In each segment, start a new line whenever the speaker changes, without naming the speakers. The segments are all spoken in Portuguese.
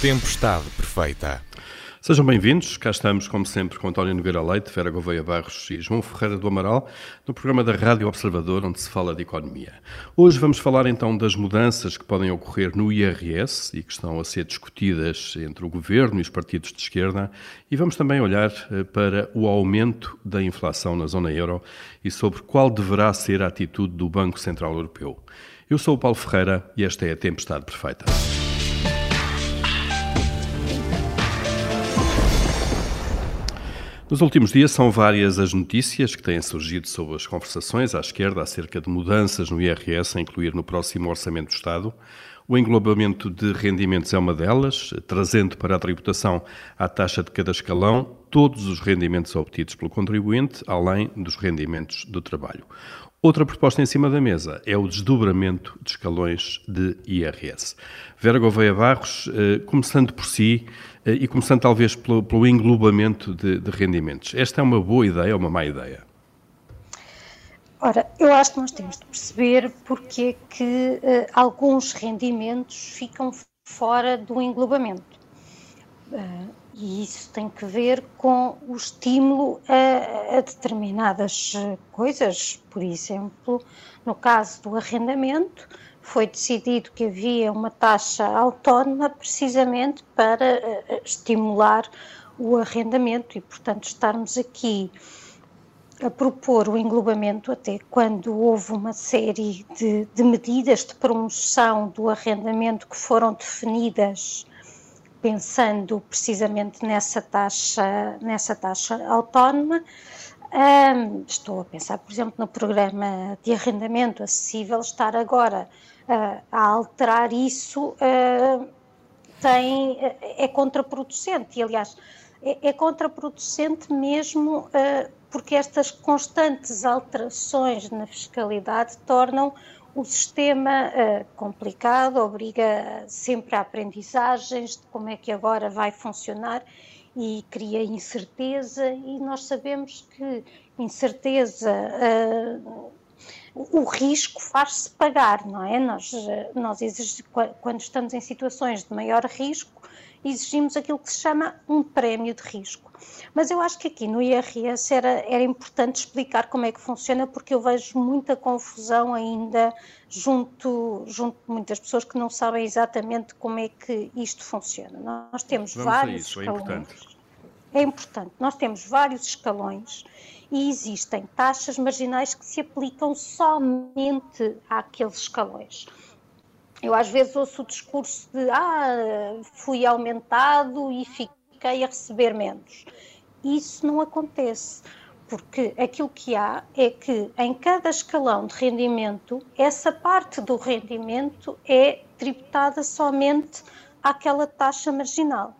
Tempestade Perfeita.
Sejam bem-vindos, cá estamos, como sempre, com António Nogueira Leite, Vera Gouveia Barros e João Ferreira do Amaral, no programa da Rádio Observador, onde se fala de economia. Hoje vamos falar então das mudanças que podem ocorrer no IRS e que estão a ser discutidas entre o Governo e os partidos de esquerda, e vamos também olhar eh, para o aumento da inflação na zona euro e sobre qual deverá ser a atitude do Banco Central Europeu. Eu sou o Paulo Ferreira e esta é a Tempestade Perfeita. Nos últimos dias são várias as notícias que têm surgido sobre as conversações à esquerda acerca de mudanças no IRS a incluir no próximo Orçamento do Estado. O englobamento de rendimentos é uma delas, trazendo para a tributação à taxa de cada escalão todos os rendimentos obtidos pelo contribuinte, além dos rendimentos do trabalho. Outra proposta em cima da mesa é o desdobramento de escalões de IRS. Vera Gouveia Barros, eh, começando por si, e começando talvez pelo, pelo englobamento de, de, rendimentos. Esta é uma boa ideia ou uma má ideia?
Ora, eu acho que nós temos de perceber porque é que uh, alguns rendimentos ficam fora do englobamento. Uh, e isso tem que ver com o estímulo a, a, determinadas coisas. Por exemplo, no caso do arrendamento, foi decidido que havia uma taxa autónoma precisamente para uh, estimular o arrendamento e, portanto, estarmos aqui a propor o englobamento até quando houve uma série de, de medidas de promoção do arrendamento que foram definidas pensando precisamente nessa taxa, nessa taxa autónoma. Um, estou a pensar, por exemplo, no programa de arrendamento acessível, estar agora uh, a alterar isso uh, tem, é contraproducente. E, aliás, é, é contraproducente mesmo uh, porque estas constantes alterações na fiscalidade tornam o sistema uh, complicado, obriga sempre a aprendizagens de como é que agora vai funcionar e cria incerteza e nós sabemos que incerteza uh, o risco faz-se pagar, não é? Nós, nós exigimos, quando estamos em situações de maior risco, exigimos aquilo que se chama um prémio de risco. Mas eu acho que aqui no IRS era, era importante explicar como é que funciona, porque eu vejo muita confusão ainda junto, junto de muitas pessoas que não sabem exatamente como é que isto funciona. Nós temos
Vamos
vários
isso,
escalões.
É importante.
É importante. Nós temos vários escalões e existem taxas marginais que se aplicam somente àqueles escalões. Eu às vezes ouço o discurso de ah, fui aumentado e fiquei a receber menos. Isso não acontece, porque aquilo que há é que em cada escalão de rendimento, essa parte do rendimento é tributada somente àquela taxa marginal.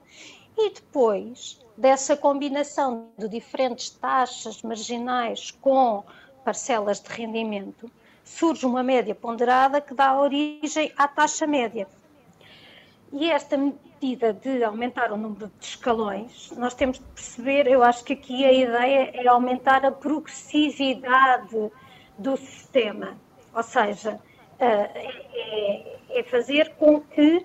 E depois dessa combinação de diferentes taxas marginais com parcelas de rendimento, surge uma média ponderada que dá origem à taxa média. E esta medida de aumentar o número de escalões, nós temos de perceber, eu acho que aqui a ideia é aumentar a progressividade do sistema, ou seja, eh, é, é fazer com que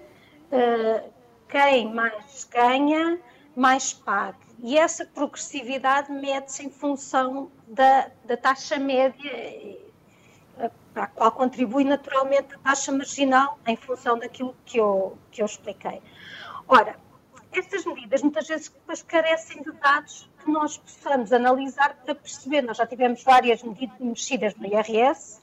eh, quem mais ganha mais pague. E essa progressividade mede-se em função da, da taxa média eh, para a qual contribui naturalmente a taxa marginal em função daquilo que eu, que eu expliquei. Ora, estas medidas muitas vezes depois carecem de dados que nós possamos analisar para perceber. Nós já tivemos várias medidas mexidas no IRS,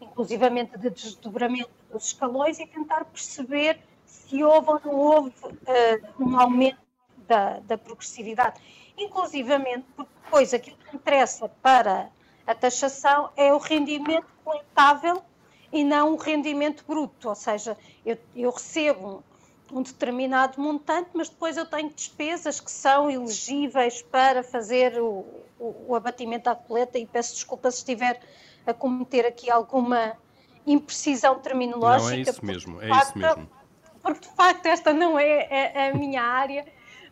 inclusivamente de desdobramento dos escalões, e tentar perceber se houve ou não houve uh, um aumento da, da progressividade. Inclusivamente, porque depois aquilo que interessa para a taxação é o rendimento coletável e não o rendimento bruto, ou seja, eu, eu recebo um, um, determinado montante, mas depois eu tenho despesas que são elegíveis para fazer o, o, o abatimento à coleta e peço desculpa se estiver a cometer aqui alguma imprecisão terminológica.
Não, é isso mesmo, é facto, isso mesmo.
Porque de facto esta não é a, a minha área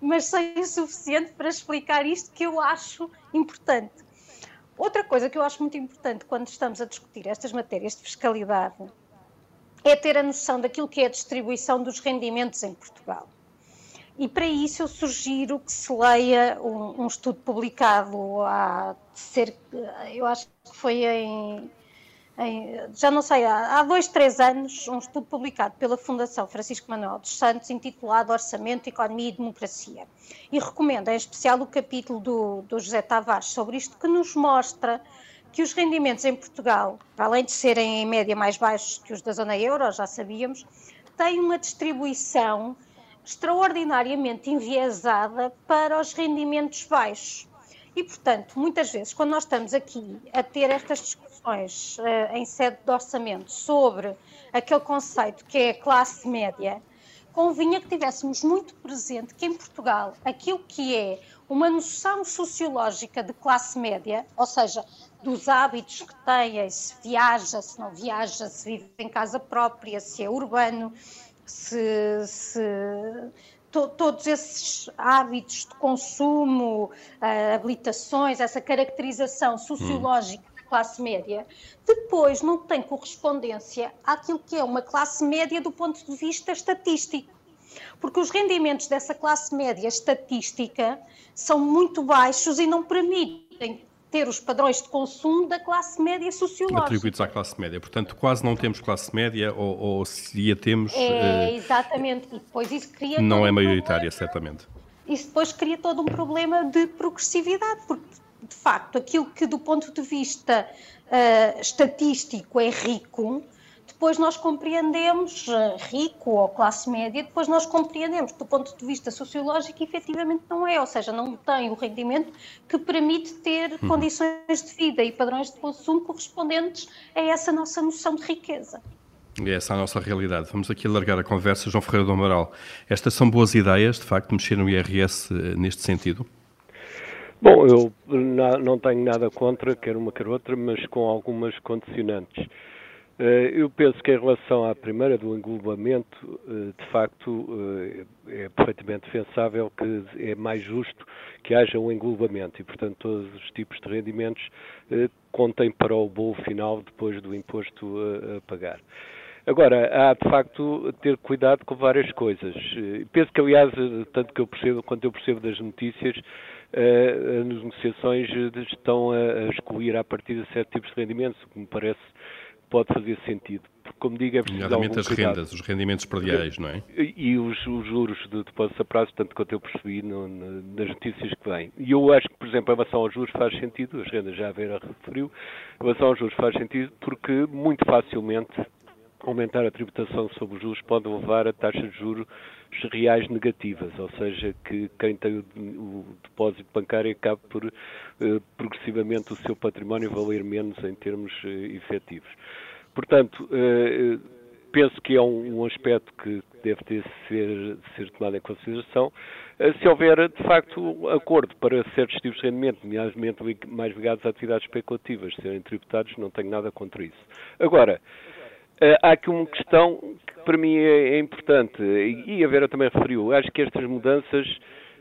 mas sei o suficiente para explicar isto que eu acho importante. Outra coisa que eu acho muito importante quando estamos a discutir estas matérias de fiscalidade é ter a noção daquilo que é a distribuição dos rendimentos em Portugal. E para isso eu sugiro que se leia um, um estudo publicado há cerca, eu acho que foi em, em já não sei, há, há, dois, três anos, um estudo publicado pela Fundação Francisco Manuel dos Santos, intitulado Orçamento, Economia e Democracia. E recomendo em especial o capítulo do, do José Tavares sobre isto, que nos mostra que os rendimentos em Portugal, para além de serem em média mais baixos que os da zona euro, já sabíamos, têm uma distribuição extraordinariamente enviesada para os rendimentos baixos. E, portanto, muitas vezes, quando nós estamos aqui a ter estas discussões uh, em sede de orçamento sobre aquele conceito que é a classe média, convinha que tivéssemos muito presente que em Portugal aquilo que é uma noção sociológica de classe média, ou seja, dos hábitos que têm, se viaja, se não viaja, se vive em casa própria, se é urbano, se, se to, todos esses hábitos de consumo, uh, habilitações, essa caracterização sociológica hum. da classe média, depois não tem correspondência àquilo que é uma classe média do ponto de vista estatístico. Porque os rendimentos dessa classe média estatística são muito baixos e não permitem ter os padrões de consumo da classe média sociológica.
Atribuídos à classe média. Portanto, quase não temos classe média, ou, ou se a temos.
É, uh, exatamente. E depois isso cria.
Não é maioritária, certamente.
Isso depois cria todo um problema de progressividade, porque, de facto, aquilo que, do ponto de vista uh, estatístico, é rico, depois nós compreendemos, eh, rico ou classe média, depois nós compreendemos do ponto de vista sociológico que efetivamente não é, ou seja, não tem o rendimento que permite ter uhum. condições de vida e padrões de consumo correspondentes a essa nossa noção de riqueza.
E essa é a nossa realidade. Vamos aqui alargar a conversa, João Ferreira do Amaral. Estas são boas ideias, de facto, mexer no IRS eh, neste sentido?
Bom, eu não tenho nada contra, quer uma quer outra, mas com algumas condicionantes. Eh, eu penso que em relação à primeira do englobamento, eh, de facto, eh, é perfeitamente defensável que é mais justo que haja um englobamento e, portanto, todos os tipos de rendimentos contem para o bolo final depois do imposto a pagar. Agora, há de facto ter cuidado com várias coisas. Penso que, aliás, tanto que eu percebo, quanto eu percebo das notícias, as negociações estão a excluir a partir de certos tipos de rendimentos, o que me parece pode fazer sentido. Porque, como digo, é preciso
Nomeadamente as cuidado. rendas, os rendimentos prediais, não é?
E, os, os, juros de depósito a prazo, tanto quanto eu percebi no, nas notícias que vêm. E eu acho que, por exemplo, em relação aos juros faz sentido, as rendas já a Vera referiu, em relação aos juros faz sentido porque muito facilmente aumentar a tributação sobre os juros pode levar a taxas de juros reais negativas, ou seja, que quem tem o, depósito bancário acabe por eh, progressivamente o seu património valer menos em termos eh, efetivos. Portanto, eh, penso que é um, um, aspecto que deve ter ser, ser tomado em consideração. Se houver, de facto, acordo para certos tipos de rendimento, nomeadamente mais ligados a atividades especulativas, serem tributados, não tenho nada contra isso. Agora, há aqui uma questão que para mim é, é importante, e a Vera também referiu, acho que estas mudanças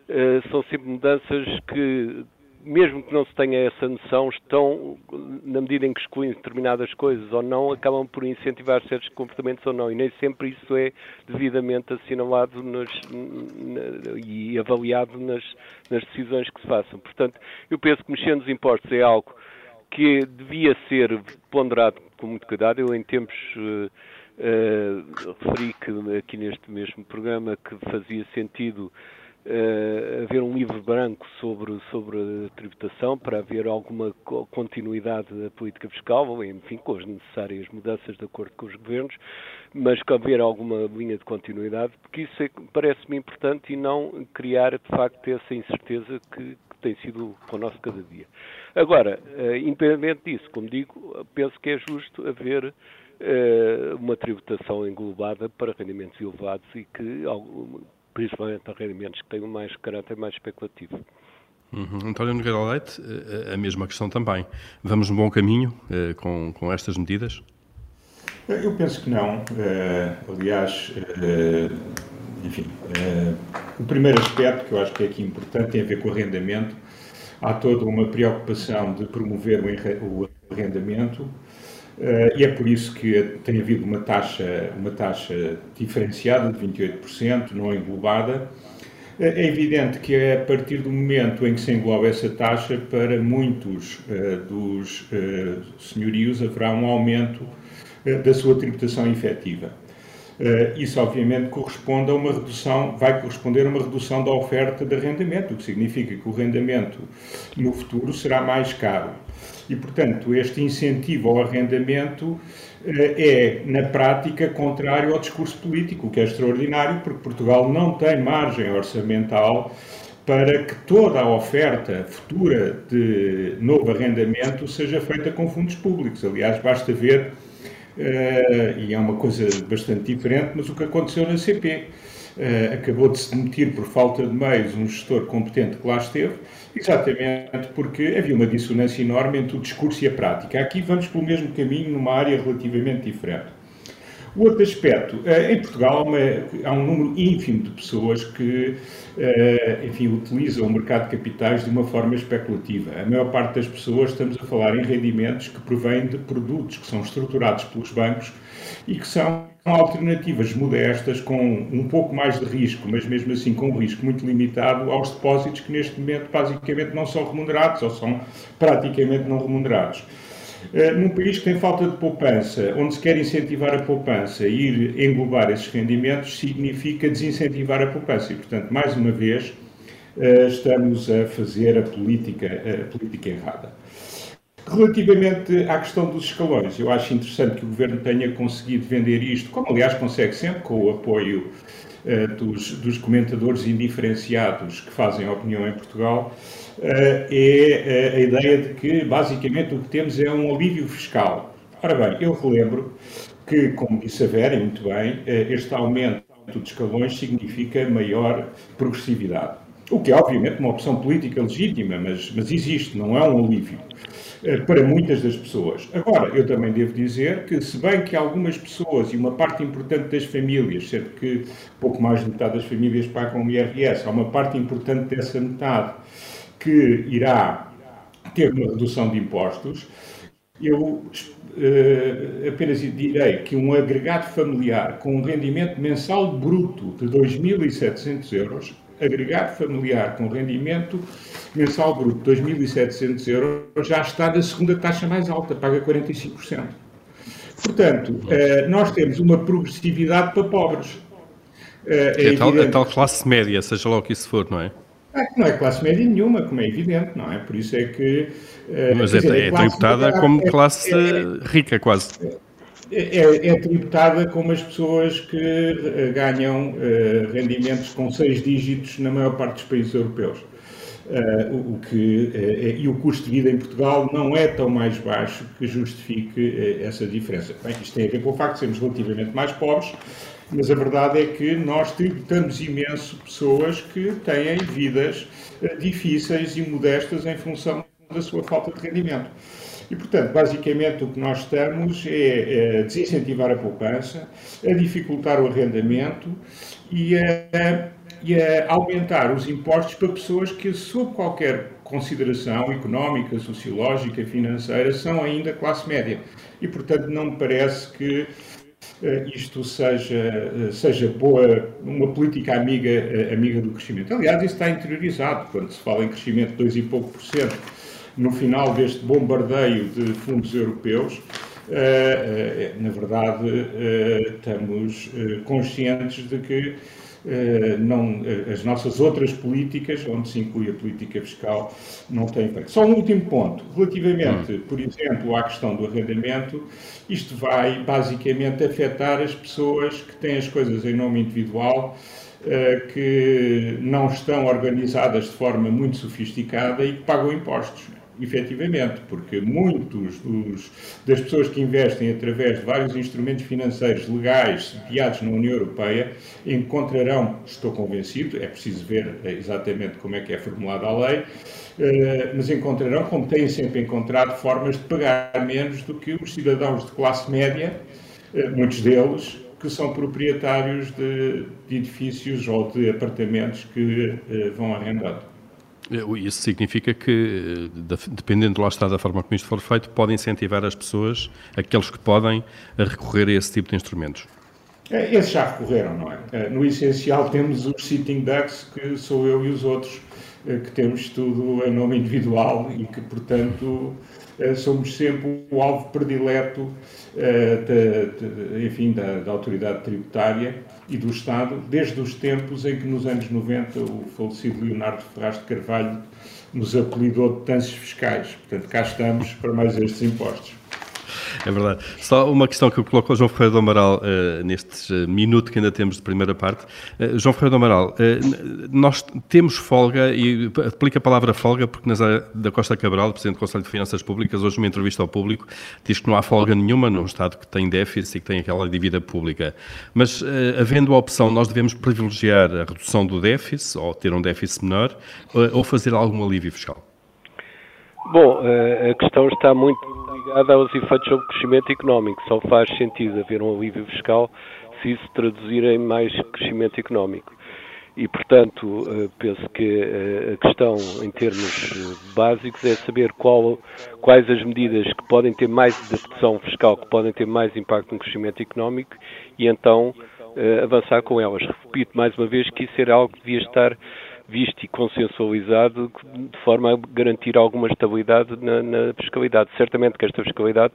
uh, são sempre mudanças que mesmo que não se tenha essa noção, estão, na medida em que excluem determinadas coisas ou não, acabam por incentivar certos comportamentos ou não. E nem sempre isso é devidamente assinalado nas, na, e avaliado nas, nas decisões que se façam. Portanto, eu penso que mexer nos impostos é algo que devia ser ponderado com muito cuidado. Eu, em tempos, uh, uh, referi que aqui neste mesmo programa que fazia sentido uh, haver um livro branco sobre, sobre a tributação para haver alguma continuidade da política fiscal, enfim, com as necessárias mudanças de acordo com os governos, mas que haver alguma linha de continuidade, porque isso é, parece-me importante e não criar, de facto, essa incerteza que, tem sido connosco cada dia. Agora, uh, independente disso, como digo, penso que é justo haver uh, uma tributação englobada para rendimentos elevados e que principalmente a rendimentos que têm mais caráter mais especulativo.
Uhum. António Nogueira Leite, eh, a mesma questão também. Vamos no bom caminho uh, com, com estas medidas?
Eu penso que não. Uh, aliás, uh, enfim, o primeiro aspecto que eu acho que é aqui importante tem a ver com o arrendamento. Há toda uma preocupação de promover o arrendamento Uh, e é por isso que tem havido uma taxa, uma taxa diferenciada de 28%, não englobada, É evidente que é a partir do momento em que se engloba essa taxa, para muitos uh, dos uh, senhorios haverá um aumento uh, da sua tributação efetiva. Isso, obviamente, corresponde a uma redução, vai corresponder a uma redução da oferta de arrendamento, o que significa que o arrendamento no futuro será mais caro. E, portanto, este incentivo ao arrendamento é, na prática, contrário ao discurso político, o que é extraordinário, porque Portugal não tem margem orçamental para que toda a oferta futura de novo arrendamento seja feita com fundos públicos. Aliás, basta ver, uh, e é uma coisa bastante diferente, mas o que aconteceu na CP. Uh, eh, acabou de se demitir por falta de meios um gestor competente que lá esteve, Exatamente, porque havia uma dissonância enorme entre o discurso e a prática. Aqui vamos pelo mesmo caminho numa área relativamente diferente. O outro aspecto, eh, em Portugal há, uma, há, um número ínfimo de pessoas que, eh, enfim, utilizam o mercado de capitais de uma forma especulativa. A maior parte das pessoas, estamos a falar em rendimentos que provêm de produtos que são estruturados pelos bancos e que são alternativas modestas, com um pouco mais de risco, mas mesmo assim com um risco muito limitado aos depósitos que neste momento basicamente não são remunerados ou são praticamente não remunerados. Eh, num país que tem falta de poupança, onde se quer incentivar a poupança e ir englobar esses rendimentos, significa desincentivar a poupança. E, portanto, mais uma vez, eh, estamos a fazer a política, a política errada. Relativamente à questão dos escalões, eu acho interessante que o Governo tenha conseguido vender isto, como aliás consegue sempre, com o apoio uh, dos, dos, comentadores indiferenciados que fazem opinião em Portugal, uh, é uh, a ideia de que basicamente o que temos é um alívio fiscal. Ora bem, eu relembro que, como disse a Vera, muito bem, este aumento de escalões significa maior progressividade. O que é, obviamente, uma opção política legítima, mas, mas existe, não é um alívio. Eh, para muitas das pessoas. Agora, eu também devo dizer que, se bem que algumas pessoas e uma parte importante das famílias, sendo que pouco mais de metade das famílias pagam o IRS, há uma parte importante dessa metade que irá ter uma redução de impostos, eu uh, apenas direi que um agregado familiar com um rendimento mensal bruto de 2.700 euros agregado familiar com rendimento mensal bruto de 2.700 euros já está na segunda taxa mais alta, paga 45%. Portanto, eh, nós temos uma progressividade para pobres.
Eh, é, é, tal, é tal classe média, seja lá o que isso for, não é?
É, não é classe média nenhuma, como é evidente, não é? Por isso é que.
Uh, Mas é, dizer, é, é tributada como é, classe rica, quase
é, é, tributada como as pessoas que uh, ganham uh, rendimentos com seis dígitos na maior parte dos países europeus. Uh, o, que, é, e o custo de vida em Portugal não é tão mais baixo que justifique essa diferença. Bem, isto tem a ver com o facto de sermos relativamente mais pobres, mas a verdade é que nós tributamos imenso pessoas que têm vidas difíceis e modestas em função da sua falta de rendimento. E, portanto, basicamente o que nós estamos é, é desincentivar a poupança, a dificultar o arrendamento e a, e a aumentar os impostos para pessoas que, sob qualquer consideração económica, sociológica, financeira, são ainda classe média. E, portanto, não me parece que uh, isto seja, uh, seja boa, uma política amiga, uh, amiga do crescimento. Aliás, isso está interiorizado, quando se fala em crescimento de 2 e pouco por cento no final deste bombardeio de fundos europeus, eh, eh, na verdade, eh, estamos conscientes de que não, as nossas outras políticas, onde se inclui a política fiscal, não têm efeito. Só um último ponto. Relativamente, hum. por exemplo, à questão do arrendamento, isto vai basicamente afetar as pessoas que têm as coisas em nome individual que não estão organizadas de forma muito sofisticada e que pagam impostos efetivamente, porque muitos dos, das pessoas que investem através de vários instrumentos financeiros legais sediados na União Europeia encontrarão, estou convencido, é preciso ver exatamente como é que é formulada a lei, eh, mas encontrarão, como têm sempre encontrado, formas de pagar menos do que os cidadãos de classe média, eh, muitos deles, que são proprietários de, de edifícios ou de apartamentos que eh, vão arrendando.
Isso significa que, dependendo lá está da forma como isto for feito, pode incentivar as pessoas, aqueles que podem, a recorrer a esse tipo de instrumentos.
É, esses já recorreram, não é? é? No essencial temos os sitting ducks, que sou eu e os outros, é, que temos tudo a nome individual e que, portanto, somos sempre o alvo predileto, enfim, da, da, autoridade tributária e do Estado, desde os tempos em que, nos anos 90, o falecido Leonardo Ferraz de Carvalho nos apelidou de tansos fiscais. Portanto, cá estamos para mais estes impostos.
É verdade. Só uma questão que eu coloco ao João Ferreira do Amaral uh, neste uh, minuto que ainda temos de primeira parte. Uh, João Ferreira do Amaral, nós temos folga, e aplica a palavra folga porque Nazaré da Costa Cabral, Presidente do Conselho de Finanças Públicas, hoje numa entrevista ao público, diz que não há folga nenhuma num Estado que tem déficit e que tem aquela dívida pública. Mas, havendo a opção, nós devemos privilegiar a redução do déficit, ou ter um déficit menor, ou fazer algum alívio fiscal?
Bom, a questão está muito ligada aos efeitos sobre o crescimento económico. Só faz sentido haver um alívio fiscal se isso traduzir em mais crescimento económico. E, portanto, eh, penso que eh, a questão, em termos eh, básicos, é saber qual, quais as medidas que podem ter mais adaptação fiscal, que podem ter mais impacto no crescimento económico e então avançar com elas. Repito mais uma vez que isso era algo que devia estar visto e consensualizado de forma a garantir alguma estabilidade na, na, fiscalidade. Certamente que esta fiscalidade,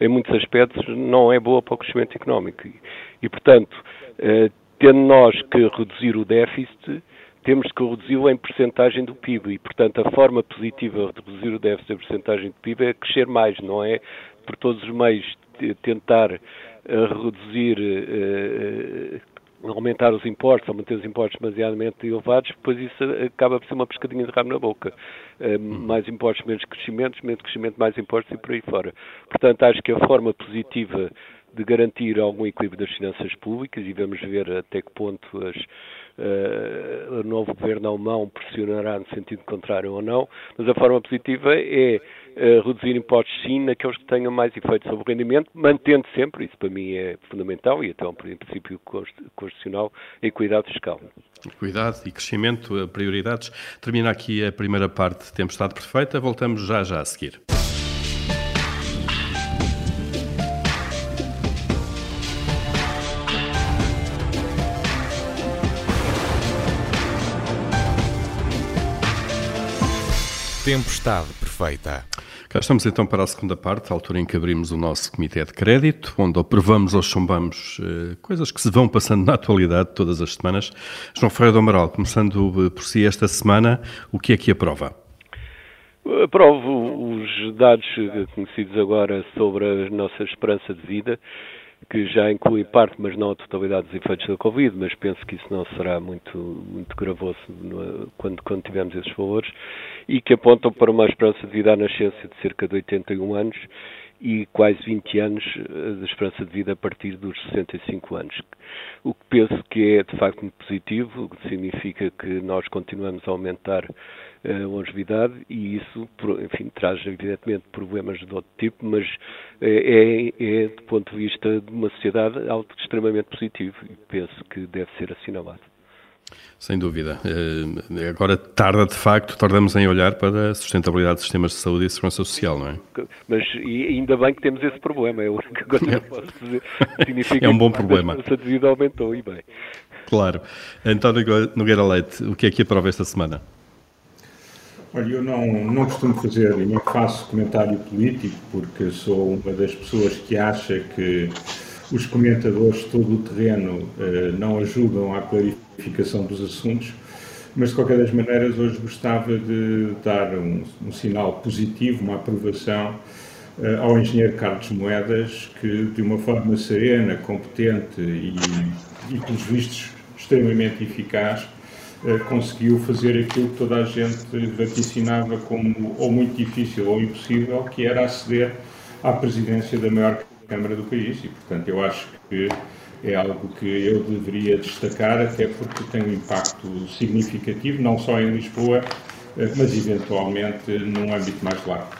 em muitos aspectos, não é boa para o crescimento económico. E, e portanto, eh, tendo nós que reduzir o déficit, temos que reduzi-lo em percentagem do PIB e, portanto, a forma positiva de reduzir o déficit em percentagem do PIB é crescer mais, não é por todos os meios tentar eh, reduzir eh, aumentar os impostos, ou manter os impostos demasiadamente elevados, depois isso acaba por ser uma pescadinha de rabo na boca. Uh, mais impostos, menos crescimentos, menos crescimento, mais impostos e por aí fora. Portanto, acho que a forma positiva de garantir algum equilíbrio das finanças públicas, e vamos ver até que ponto as, uh, o novo governo alemão pressionará no sentido contrário ou não, mas a forma positiva é uh, reduzir impostos sim naqueles que tenham mais efeito sobre o rendimento, mantendo sempre, isso para mim é fundamental e até um princípio constitucional, a equidade fiscal.
Equidade e crescimento, eh, prioridades. Termina aqui a primeira parte de Tempestade Perfeita, voltamos já já a seguir.
Tempestade perfeita.
Cá estamos então para a segunda parte, a altura em que abrimos o nosso Comitê de Crédito, onde aprovamos ou chumbamos eh, coisas que se vão passando na atualidade todas as semanas. João Ferreira do Amaral, começando eh, por si esta semana, o que é que aprova?
Aprovo os dados conhecidos agora sobre a nossa esperança de vida que já inclui parte, mas não a totalidade dos efeitos da Covid, mas penso que isso não será muito, muito gravoso quando, quando tivermos esses valores, e que apontam para uma esperança de vida à nascença de cerca de 81 anos e quase 20 anos eh, de esperança de vida a partir dos 65 anos. O que penso que é de facto muito positivo, o que significa que nós continuamos a aumentar a longevidade e isso, enfim, traz evidentemente problemas de outro tipo, mas é, é, é do ponto de vista de uma sociedade algo extremamente positivo e penso que deve ser assinalado.
Sem dúvida. Eh, agora tarda, de facto, tardamos em olhar para a sustentabilidade dos sistemas de saúde e segurança social, não é?
Mas ainda bem que temos esse problema, é a única coisa que eu posso dizer.
Significa é um bom problema.
Que a de vida aumentou e bem.
Claro. António Nogueira Leite, o que é que aprova esta semana?
Olha, eu não, não costumo fazer nem faço comentário político, porque sou uma das pessoas que acha que os comentadores todo o terreno eh, não ajudam à clarificação dos assuntos, mas de qualquer das maneiras hoje gostava de dar um, um sinal positivo, uma aprovação eh, ao engenheiro Carlos Moedas, que de uma forma serena, competente e, e pelos vistos, extremamente eficaz, conseguiu fazer aquilo que toda a gente vaticinava como ou muito difícil ou impossível, que era aceder à presidência da maior Câmara do país e, portanto, eu acho que é algo que eu deveria destacar, até porque tem um impacto significativo, não só em Lisboa, eh, mas eventualmente num âmbito mais largo.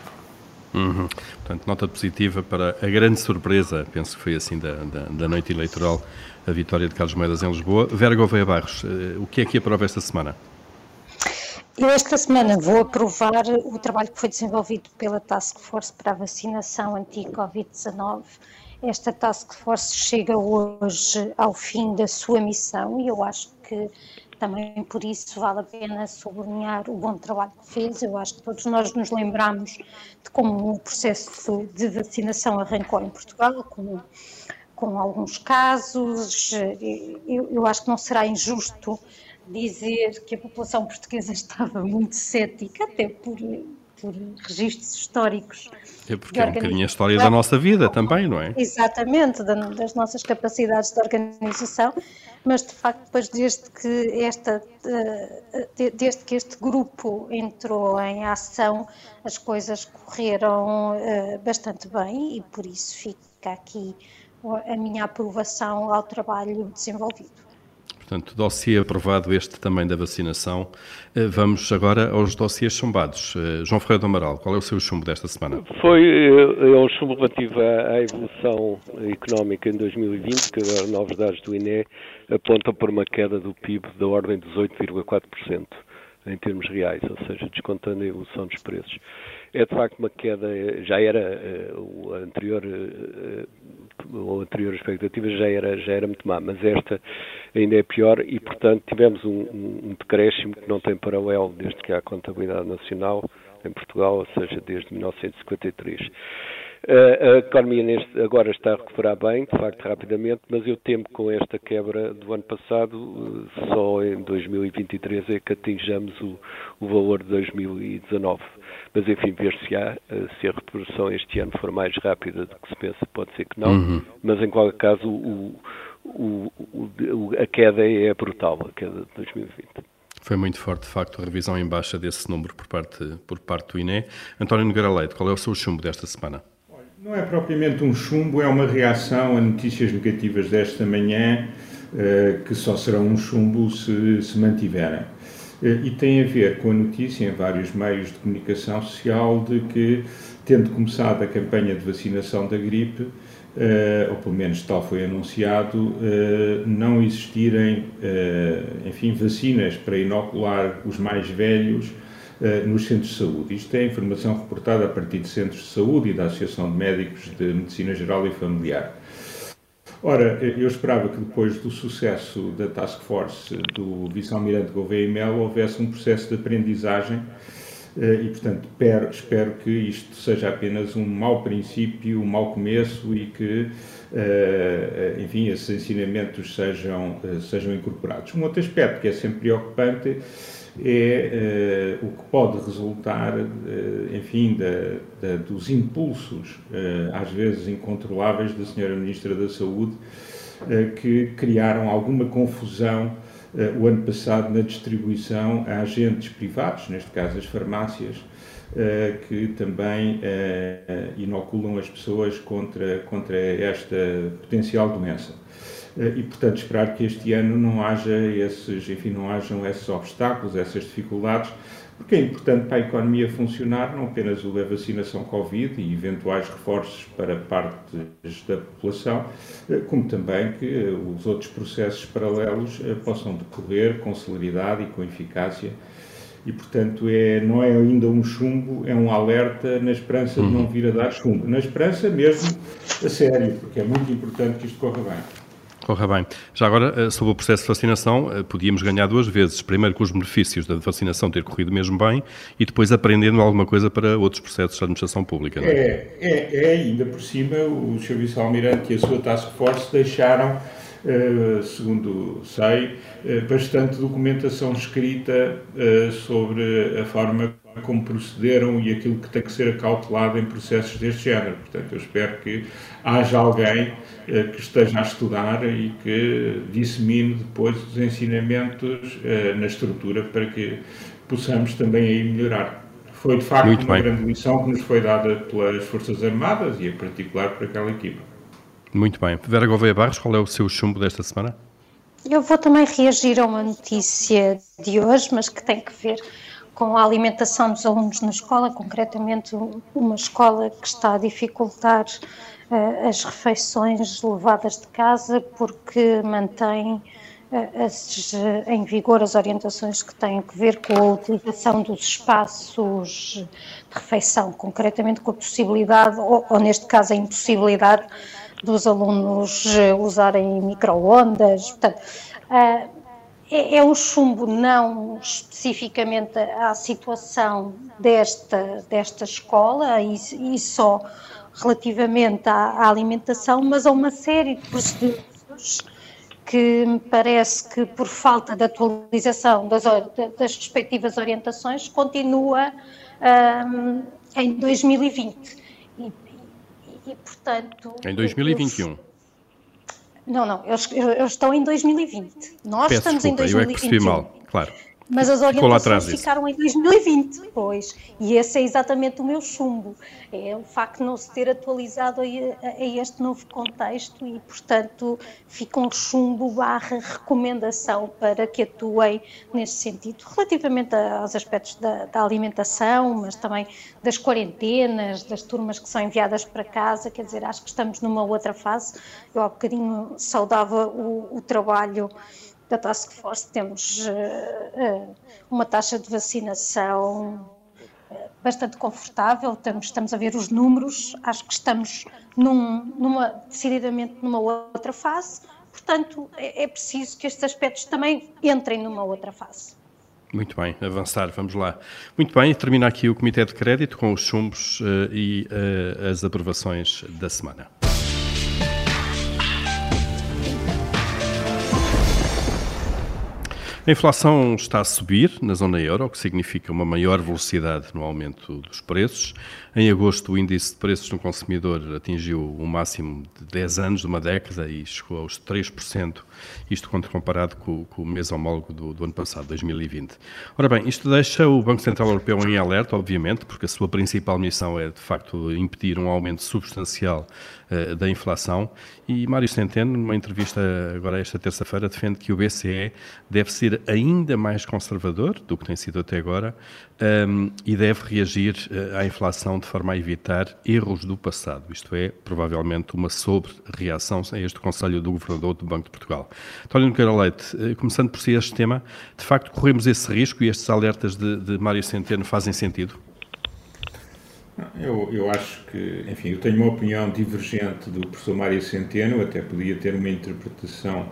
Uhum. Portanto, nota positiva para a grande surpresa, penso que foi assim da, da, da noite eleitoral, a vitória de Carlos Moedas em Lisboa. Vera Gouveia Barros, eh, o que é que aprova esta semana?
Eu esta semana vou aprovar o trabalho que foi desenvolvido pela Task Force para a vacinação anti-Covid-19 esta task force chega hoje ao fim da sua missão e eu acho que também por isso vale a pena sublinhar o bom trabalho que fez. Eu acho que todos nós nos lembramos de como o processo de vacinação arrancou em Portugal, com, alguns casos. Eu, eu acho que não será injusto dizer que a população portuguesa estava muito cética, até por, por registros históricos.
É porque é um bocadinho a história da nossa vida também, não é?
Exatamente, das nossas capacidades de organização, mas de facto depois desde que, esta, eh, desde que este grupo entrou em ação, as coisas correram eh, bastante bem e por isso fica aqui a minha aprovação ao trabalho desenvolvido.
Portanto, dossiê aprovado este também da vacinação. Eh, vamos agora aos dossiês chumbados. Eh, João Ferreira do Amaral, qual é o seu chumbo desta semana?
Foi é um chumbo relativo à evolução económica em 2020, que agora novos dados do INE apontam para uma queda do PIB da ordem dos 8,4% em termos reais, ou seja, descontando a evolução dos preços. É de facto uma queda, já era o anterior ou anterior expectativa já era, já era muito má, mas esta ainda é pior e, portanto, tivemos um, um decréscimo que não tem paralelo desde que há a contabilidade nacional em Portugal, ou seja, desde 1953. A economia neste, agora está a recuperar bem, de facto, rapidamente, mas eu temo que com esta quebra do ano passado, só em 2023 é que atinjamos o, o valor de 2019. Mas, enfim, ver-se-á se a reprodução este ano for mais rápida do que se pensa, pode ser que não, uhum. mas em qualquer caso, o, o, o, a queda é brutal, a queda de 2020.
Foi muito forte, de facto, a revisão em baixa desse número por parte, por parte do INE. António Nogueira Leite, qual é o seu chumbo desta semana?
Não é propriamente um chumbo, é uma reação a notícias negativas desta manhã, eh, que só serão um chumbo se se mantiverem. Eh, e tem a ver com a notícia em vários meios de comunicação social de que, tendo começado a campanha de vacinação da gripe, eh, ou pelo menos tal foi anunciado, não existirem, enfim, vacinas para inocular os mais velhos eh, nos centros de saúde. Isto é informação reportada a partir de centros de saúde e da Associação de Médicos de Medicina Geral e Familiar. Ora, eu esperava que depois do sucesso da Task Force do Vice-Almirante Gouveia e Melo houvesse um processo de aprendizagem eh, e, portanto, espero que isto seja apenas um mau princípio, um mau começo e que, eh, enfim, esses ensinamentos sejam, sejam incorporados. Um outro aspecto que é sempre preocupante é uh, o que pode resultar, uh, enfim, da, da, dos impulsos, uh, às vezes incontroláveis, da Senhora Ministra da Saúde, que criaram alguma confusão o ano passado na distribuição a agentes privados, neste caso as farmácias, que também inoculam as pessoas contra, contra esta potencial doença. Eh, e, portanto, esperar que este ano não haja esses, enfim, não hajam esses obstáculos, essas dificuldades, porque é importante para a economia funcionar não apenas o da vacinação Covid e eventuais reforços para partes da população, eh, como também que eh, os outros processos paralelos possam decorrer com celeridade e com eficácia. E, portanto, é, não é ainda um chumbo, é um alerta na esperança de não uhum. vir a dar chumbo. Na esperança mesmo a sério, porque é muito importante que isto corra bem.
Corra bem. Já agora, eh, sobre o processo de vacinação, eh, podíamos ganhar duas vezes. Primeiro, com os benefícios da vacinação ter corrido mesmo bem e depois aprendendo alguma coisa para outros processos de administração pública.
É? é? É, é, ainda por cima, o Sr. Vice-Almirante e a sua Task Force deixaram, eh, segundo sei, bastante documentação escrita sobre a forma como procederam e aquilo que tem que ser acautelado em processos deste género. Portanto, eu espero que haja alguém eh, que esteja a estudar e que dissemine depois os ensinamentos eh, na estrutura para que possamos também aí melhorar. Foi de facto Muito uma bem. grande lição que nos foi dada pelas Forças Armadas e em particular por aquela equipa.
Muito bem. Vera Gouveia Barros, qual é o seu chumbo desta semana?
Eu vou também reagir a uma notícia de hoje, mas que tem que ver com a alimentação dos alunos na escola, concretamente uma escola que está a dificultar uh, as refeições levadas de casa porque mantém uh, as, uh, em vigor as orientações que têm a ver com a utilização dos espaços de refeição, concretamente com a possibilidade, ou, ou neste caso a impossibilidade, dos alunos usarem microondas. Portanto, é, é um chumbo não especificamente à situação desta, desta escola e, e só relativamente à, à, alimentação, mas a uma série de procedimentos que me parece que, por falta de atualização das, das respectivas orientações, continua um, em 2020. E, e,
e, portanto. Em 2021.
Não, não, eles, eles, estão em 2020. Nós
Peço
estamos
desculpa,
em 2021.
Eu é que percebi mal, claro.
Mas as orientações ficaram em 2020, pois. E esse é exatamente o meu chumbo. É o facto de não se ter atualizado a, a este novo contexto e, portanto, fica um chumbo barra recomendação para que atuem nesse sentido, relativamente aos aspectos da, da, alimentação, mas também das quarentenas, das turmas que são enviadas para casa, quer dizer, acho que estamos numa outra fase. Eu há bocadinho saudava o, o trabalho da Task Force temos uh, uma taxa de vacinação eh, bastante confortável, estamos, estamos a ver os números, acho que estamos num, numa, decididamente numa outra fase, portanto é, é preciso que estes aspectos também entrem numa outra fase.
Muito bem, avançar, vamos lá. Muito bem, termina aqui o Comitê de Crédito com os chumbos uh, e uh, as aprovações da semana. A inflação está a subir na zona euro, o que significa uma maior velocidade no aumento dos preços. Em agosto, o índice de preços no consumidor atingiu um máximo de 10 anos, de uma década, e chegou aos 3%, isto quando comparado com, com o mês homólogo do, do, ano passado, 2020. Ora bem, isto deixa o Banco Central Europeu em alerta, obviamente, porque a sua principal missão é, de facto, impedir um aumento substancial uh, da inflação. E Mário Centeno, numa entrevista agora esta terça-feira, defende que o BCE deve ser ainda mais conservador do que tem sido até agora um, e deve reagir uh, à inflação de forma a evitar erros do passado, isto é, provavelmente uma sobre-reação a este Conselho do Governador do Banco de Portugal. António Nogueira Leite, uh, começando por si este tema, de facto corremos esse risco e estes alertas de, de Mário Centeno fazem sentido?
Eu, eu acho que, enfim, eu tenho uma opinião divergente do professor Mário Centeno, até podia ter uma interpretação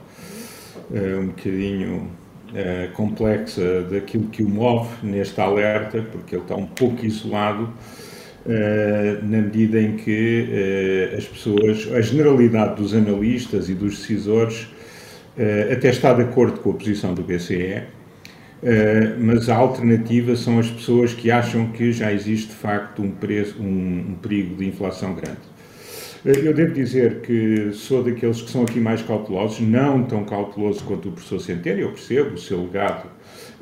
uh, um bocadinho uh, complexa daquilo que o move neste alerta, porque ele está um pouco isolado uh, na medida em que uh, as pessoas, a generalidade dos analistas e dos decisores até está de acordo com a posição do BCE, mas a alternativa são as pessoas que acham que já existe de facto um, preço, um perigo de inflação grande. Eu devo dizer que sou daqueles que são aqui mais cautelosos, não tão cauteloso quanto o professor Centeno, eu percebo, o seu legado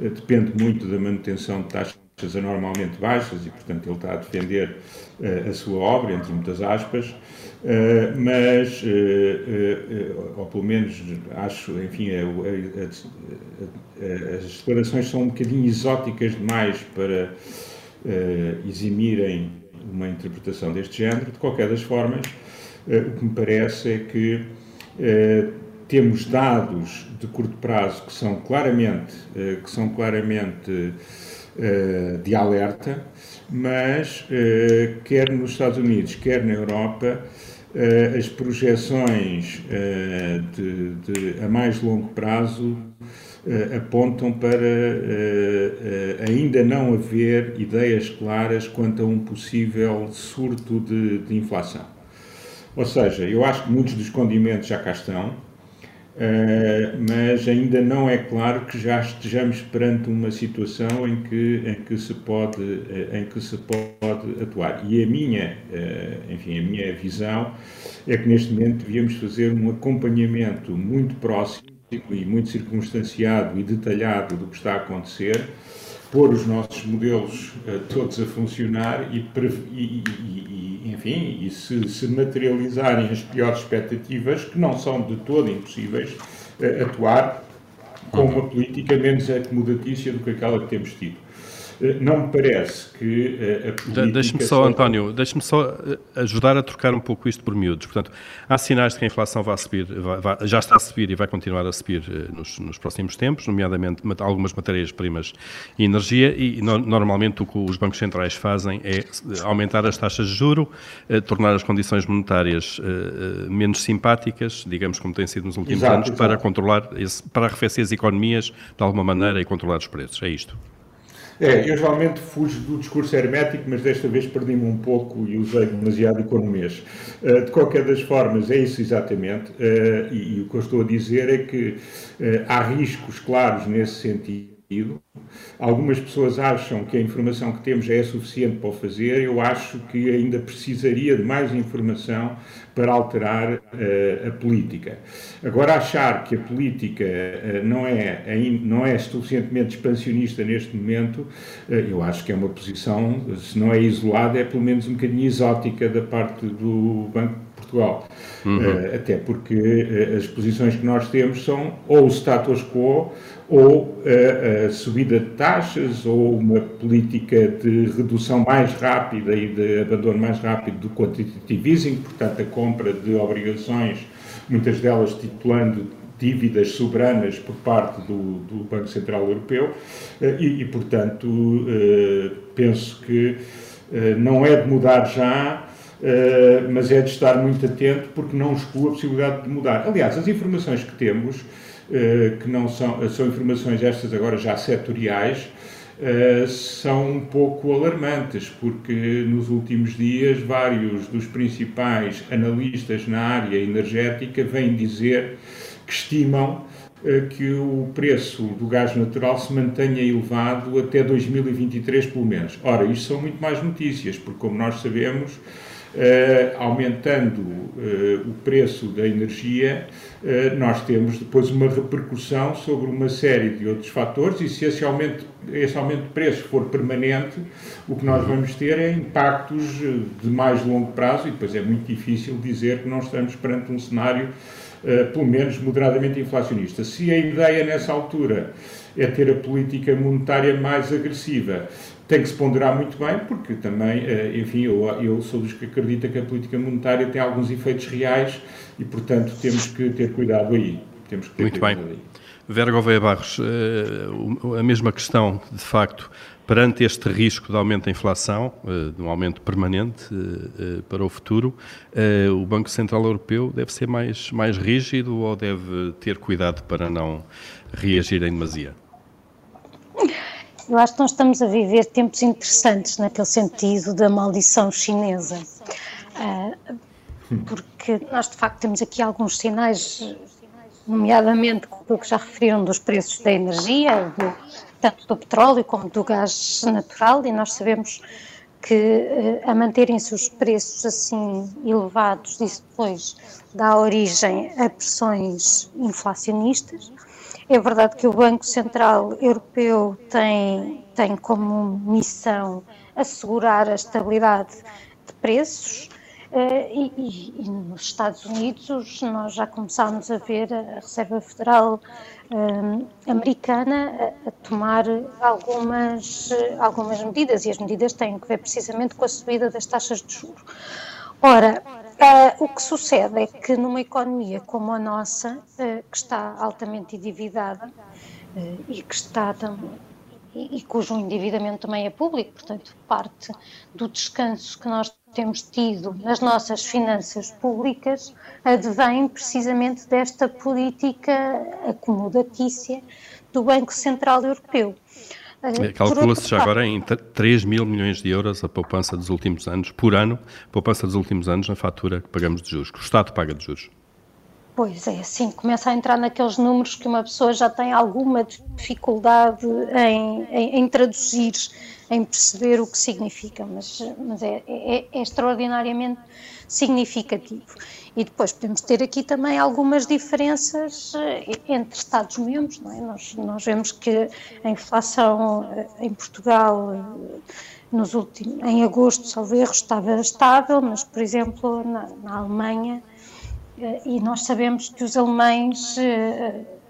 eh, depende muito da manutenção de taxas anormalmente baixas e, portanto, ele está a defender uh, a sua obra, entre muitas aspas, mas, ou pelo menos acho, enfim, a, a, a, as declarações são um bocadinho exóticas demais para eximirem uma interpretação deste género. De qualquer das formas, eh, o que me parece é que eh, temos dados de curto prazo que são claramente, eh, que são claramente de alerta, mas quer nos Estados Unidos, quer na Europa, as projeções de, de, a mais longo prazo apontam para ainda não haver ideias claras quanto a um possível surto de, de inflação. Ou seja, eu acho que muitos dos condimentos já cá estão, Uh, mas ainda não é claro que já estejamos perante uma situação em que, em que, se, pode, uh, em que se pode atuar. E a minha, uh, enfim, a minha visão é que neste momento devíamos fazer um acompanhamento muito próximo e muito circunstanciado e detalhado do que está a acontecer, pôr os nossos modelos todos a funcionar e, e, e enfim, e se, se materializarem as piores expectativas, que não são de todo impossíveis, uh, atuar com uma política menos acomodatícia do que aquela que temos tido. Eh, não me parece que eh, a política...
Deixe-me só, António, deixe-me só eh, ajudar a trocar um pouco isto por miúdos. Portanto, há sinais de que a inflação vai subir, vai, vai, já está a subir e vai continuar a subir nos, nos próximos tempos, nomeadamente algumas matérias-primas e energia, e no, normalmente o que os bancos centrais fazem é aumentar as taxas de juro, tornar as condições monetárias menos simpáticas, digamos como tem sido nos últimos exato, anos, exato. para controlar, esse, para arrefecer as economias de alguma maneira e controlar os preços. É isto.
É, eu geralmente fujo do discurso hermético, mas desta vez perdi-me um pouco e usei demasiado economês. Uh, de qualquer das formas, é isso exatamente, uh, e, e, o que eu estou a dizer é que uh, há riscos claros nesse sentido Algumas pessoas acham que a informação que temos já é suficiente para o fazer. Eu acho que ainda precisaria de mais informação para alterar uh, a política. Agora, achar que a política uh, não, é, não é suficientemente expansionista neste momento, uh, eu acho que é uma posição, se não é isolada, é pelo menos um bocadinho exótica da parte do Banco Portugal. Uhum. até porque as posições que nós temos são ou o status quo ou a, a, subida de taxas, ou uma política de redução mais rápida e de abandono mais rápido do quantitative easing, portanto, a compra de obrigações, muitas delas titulando dívidas soberanas por parte do, do Banco Central Europeu, eh, e, e portanto, eh, penso que eh, não é de mudar já. Mas é de estar muito atento porque não exclui a possibilidade de mudar. Aliás, as informações que temos eh, que não são, são informações estas agora já setoriais, eh, são um pouco alarmantes, porque nos últimos dias vários dos principais analistas na área energética vêm dizer que estimam eh, que o preço do gás natural se mantenha elevado até 2023, pelo menos. Ora, isto são muito mais notícias, porque, como nós sabemos, Uh, aumentando uh, o preço da energia, uh, nós temos depois uma repercussão sobre uma série de outros fatores e se esse aumento, esse aumento de preços for permanente, o que nós vamos ter é impactos de mais longo prazo e depois é muito difícil dizer que não estamos perante um cenário, pelo menos, moderadamente inflacionista. Se a ideia nessa altura é ter a política monetária mais agressiva, tem que se ponderar muito bem, porque também, eh, enfim, eu, eu sou dos que acredita que a política monetária tem alguns efeitos reais e, portanto, temos que ter cuidado aí. Temos que ter
muito bem. Aí. Vera Gouveia Barros, eh, a mesma questão, de facto, perante este risco de aumento da inflação, eh, de um aumento permanente para o futuro, o Banco Central Europeu deve ser mais, mais rígido ou deve ter cuidado para não reagir em demasia?
Eu acho que nós estamos a viver tempos interessantes naquele sentido da maldição chinesa, ah, porque nós de facto temos aqui alguns sinais, nomeadamente o que já referiram dos preços da energia, do, tanto do petróleo como do gás natural, e nós sabemos que ah, a manterem-se os preços assim elevados, isso depois dá origem a pressões inflacionistas. É verdade que o Banco Central Europeu tem, tem como missão assegurar a estabilidade de preços. Uh, e, e, nos Estados Unidos nós já começámos a ver a Reserva Federal uh, americana a, a, tomar algumas, algumas medidas e as medidas têm que ver precisamente com a subida das taxas de juros. Ora, uh, o que sucede é que numa economia como a nossa, uh, que está altamente endividada uh, e que está e, e cujo endividamento também é público, portanto, parte do descanso que nós temos tido nas nossas finanças públicas advém precisamente desta política acomodatícia do Banco Central Europeu.
É, calcula-se já agora em 3 mil milhões de euros a poupança dos últimos anos, por ano, poupança dos últimos anos na fatura que pagamos de juros, que o Estado paga de juros.
Pois é, sim, começa a entrar naqueles números que uma pessoa já tem alguma dificuldade em, em, em traduzir, em perceber o que significa, mas, mas é, é, é extraordinariamente significativo. E depois podemos ter aqui também algumas diferenças eh, entre Estados-membros, é? Nós, nós vemos que a inflação eh, em Portugal eh, nos últimos, em agosto, salvo erro, estava estável, mas, por exemplo, na, na Alemanha, e nós sabemos que os alemães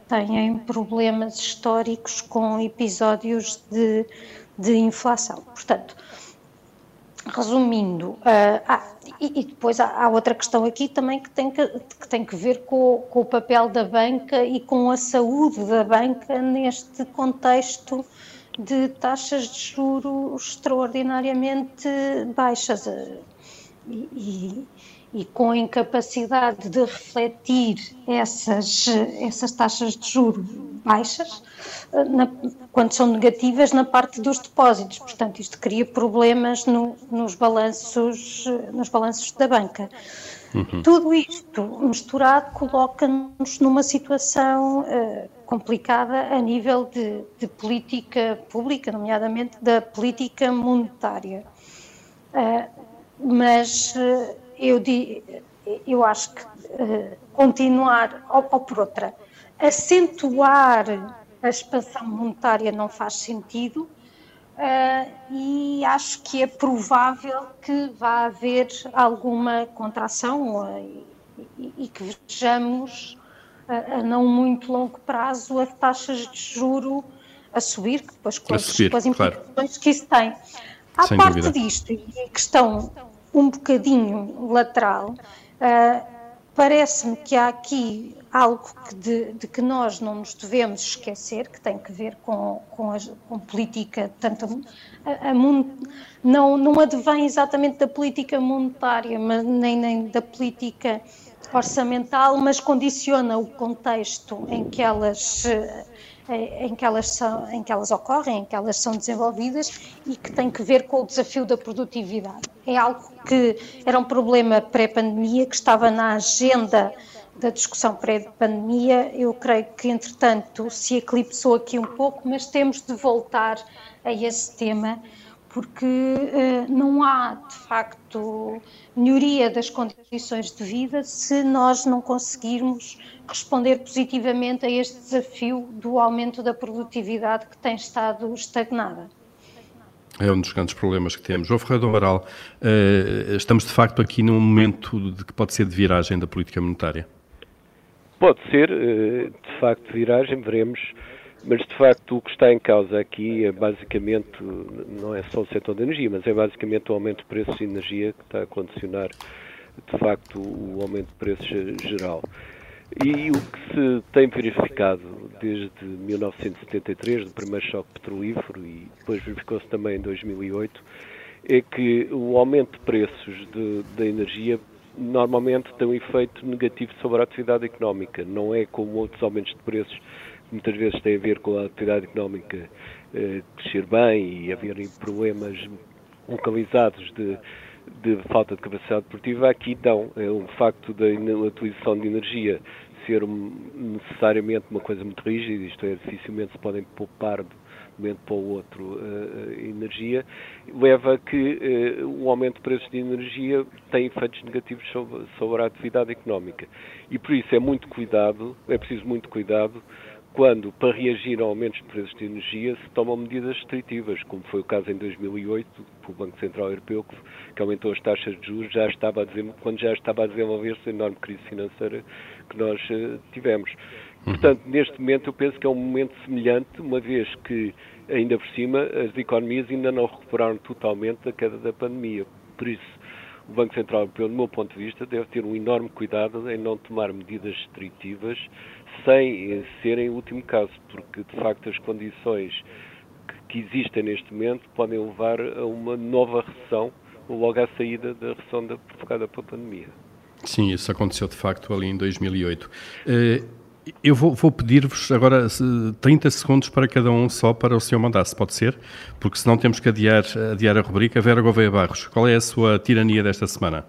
têm problemas históricos com episódios de de inflação. Portanto, resumindo, uh, e, e, depois há, há, outra questão aqui também que tem que, que, tem que ver com, com, o papel da banca e com a saúde da banca neste contexto de taxas de juros extraordinariamente baixas e, e com a incapacidade de refletir essas, essas taxas de juros baixas na, quando são negativas na parte dos depósitos. Portanto, isto cria problemas no, nos, balanços, nos balanços da banca. Uhum. Tudo isto misturado coloca-nos numa situação uh, complicada a nível de, de, política pública, nomeadamente da política monetária. Uh, mas uh, eu, eu acho que continuar, ou, ou por outra, acentuar a expansão monetária não faz sentido uh, e acho que é provável que vá haver alguma contração uh, e, e, que vejamos uh, a não muito longo prazo as taxas de juro a subir, depois com, as, subir, com as implicações claro. que isso tem. À Sem parte dúvida. disto, e a questão um bocadinho lateral, parece-me que há aqui algo que de, de, que nós não nos devemos esquecer, que tem que ver com, com, a, com política, tanto a, a, não, não advém exatamente da política monetária, mas nem, nem da política orçamental, mas condiciona o contexto em que elas em que elas são, em que elas ocorrem, em que elas são desenvolvidas e que tem que ver com o desafio da produtividade. É algo que era um problema pré-pandemia que estava na agenda da discussão pré-pandemia. Eu creio que, entretanto, se eclipsou aqui um pouco, mas temos de voltar a esse tema, porque uh, não há, de facto, melhoria das condições de vida se nós não conseguirmos responder positivamente a este desafio do aumento da produtividade que tem estado estagnada.
É um dos grandes problemas que temos. João Ferreira do Amaral, uh, estamos de facto aqui num momento de que pode ser de viragem da política monetária?
Pode ser, eh, de facto, viragem, veremos, mas de facto o que está em causa aqui é basicamente, não é só o setor da energia, mas é basicamente o aumento de preços de energia que está a condicionar, de facto, o aumento de preços geral. E o que se tem verificado desde 1973, do primeiro choque petrolífero, e depois verificou-se também em 2008, é que o aumento de preços da energia normalmente tem um efeito negativo sobre a atividade económica. Não é como outros aumentos de preços muitas vezes têm a ver com a atividade económica eh, crescer bem e haverem problemas localizados de, de falta de capacidade produtiva. Aqui, não. É o facto da utilização de energia ser necessariamente uma coisa muito rígida, isto é, dificilmente se podem poupar momento para o outro uh, energia, leva a que uh, o aumento de preços de energia tem efeitos negativos sobre, sobre a atividade económica. E por isso é muito cuidado, é preciso muito cuidado quando, para reagir a aumentos de preços de energia, se tomam medidas restritivas, como foi o caso em 2008, o Banco Central Europeu, que, aumentou as taxas de juros, já estava a quando já estava a desenvolver-se a enorme crise financeira que nós uh, tivemos. Portanto, neste momento eu penso que é um momento semelhante, uma vez que, ainda por cima, as economias ainda não recuperaram totalmente da queda da pandemia. Por isso, o Banco Central Europeu, do meu ponto de vista, deve ter um enorme cuidado em não tomar medidas restritivas sem serem o último caso, porque, de facto, as condições que existem neste momento podem levar a uma nova recessão logo à saída da recessão provocada pela pandemia.
Sim, isso aconteceu de facto ali em 2008. Eu vou, vou pedir-vos agora 30 segundos para cada um só para o senhor mandar, se pode ser, porque senão temos que adiar, adiar a rubrica. Vera Gouveia Barros, qual é a sua tirania desta semana?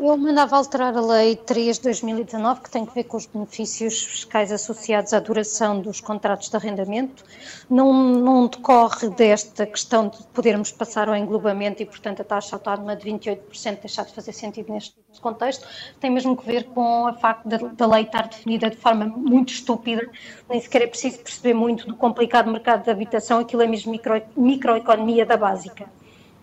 Eu mandava alterar a Lei 3 de 2019, que tem que ver com os benefícios fiscais associados à duração dos contratos de arrendamento. Não, não decorre desta questão de podermos passar ao englobamento e, portanto, a taxa autónoma de 28% deixar de fazer sentido neste contexto. Tem mesmo que ver com o facto da, da lei estar definida de forma muito estúpida. Nem sequer é preciso perceber muito do complicado mercado de habitação. Aquilo é mesmo micro, microeconomia da básica.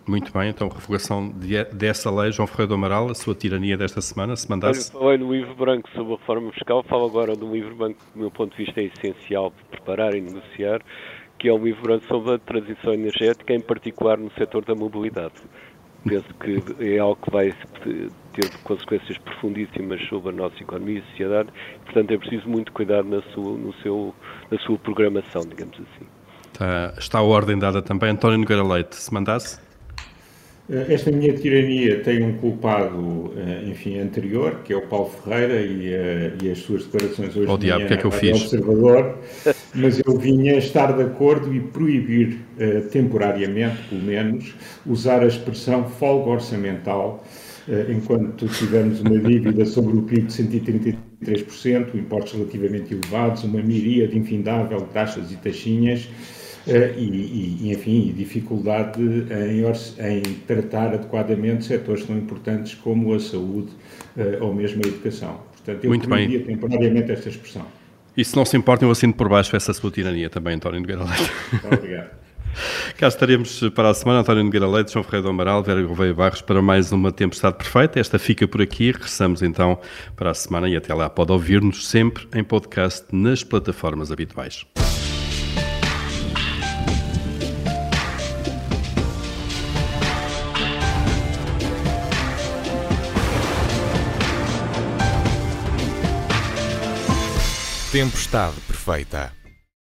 Muito bem, então revogação de, dessa lei, João Ferreira do Amaral, a sua tirania desta semana, se mandasse...
Eu falei no livro branco sobre a reforma fiscal, falo agora de um livro branco que, do meu ponto de vista, é essencial para preparar e negociar, que é um livro sobre a transição energética, em particular no setor da mobilidade. Penso que é algo que vai ter consequências profundíssimas sobre a nossa economia e sociedade, portanto é preciso muito cuidado na sua, no seu, na sua programação, digamos assim.
Está, está a ordem dada também. António Nogueira Leite, se mandasse?
Eh, esta minha tirania tem um culpado, eh, enfim, anterior, que é o Paulo Ferreira e, eh, e as suas declarações hoje
oh, diabo, que é que eu fiz?
Observador, mas eu vinha estar de acordo e proibir temporariamente, pelo menos, usar a expressão folga orçamental enquanto tivermos uma dívida sobre o PIB de 133%, impostos relativamente elevados, uma miríade infindável de taxas e taxinhas, e, e, enfim, dificuldade em, em, tratar adequadamente setores tão importantes como a saúde eh, ou mesmo a educação. Portanto, eu
Muito bem.
temporariamente esta expressão.
E se não se importa, eu assino por baixo essa sua tirania também, António Nogueira Leite.
Muito obrigado.
Cá estaremos para a semana, António Nogueira Leite, João Ferreira do Amaral, Vera Gouveia Barros, para mais uma Tempestade Perfeita. Esta fica por aqui, regressamos então para a semana e até lá pode ouvir-nos sempre em podcast nas plataformas habituais.
Tempestade perfeita.